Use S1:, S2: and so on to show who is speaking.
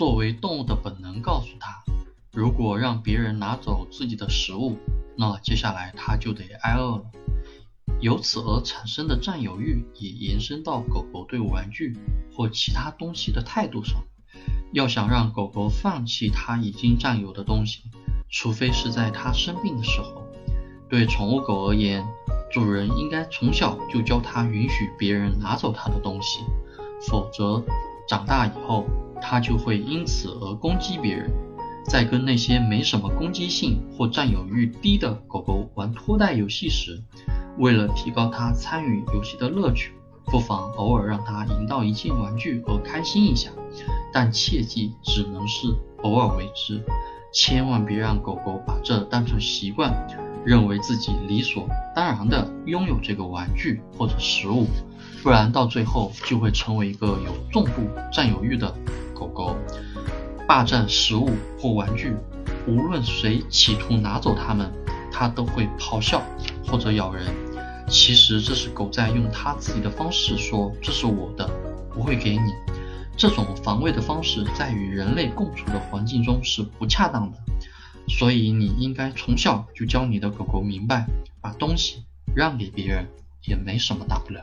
S1: 作为动物的本能告诉它，如果让别人拿走自己的食物，那接下来它就得挨饿了。由此而产生的占有欲也延伸到狗狗对玩具或其他东西的态度上。要想让狗狗放弃它已经占有的东西，除非是在它生病的时候。对宠物狗而言，主人应该从小就教它允许别人拿走它的东西，否则长大以后它就会因此而攻击别人。在跟那些没什么攻击性或占有欲低的狗狗玩拖带游戏时，为了提高它参与游戏的乐趣，不妨偶尔让它赢到一件玩具而开心一下，但切记只能是偶尔为之，千万别让狗狗把这当成习惯，认为自己理所当然的拥有这个玩具或者食物，不然到最后就会成为一个有重度占有欲的狗狗。霸占食物或玩具，无论谁企图拿走它们，它都会咆哮或者咬人。其实这是狗在用它自己的方式说：“这是我的，不会给你。”这种防卫的方式在与人类共处的环境中是不恰当的。所以你应该从小就教你的狗狗明白，把东西让给别人也没什么大不了。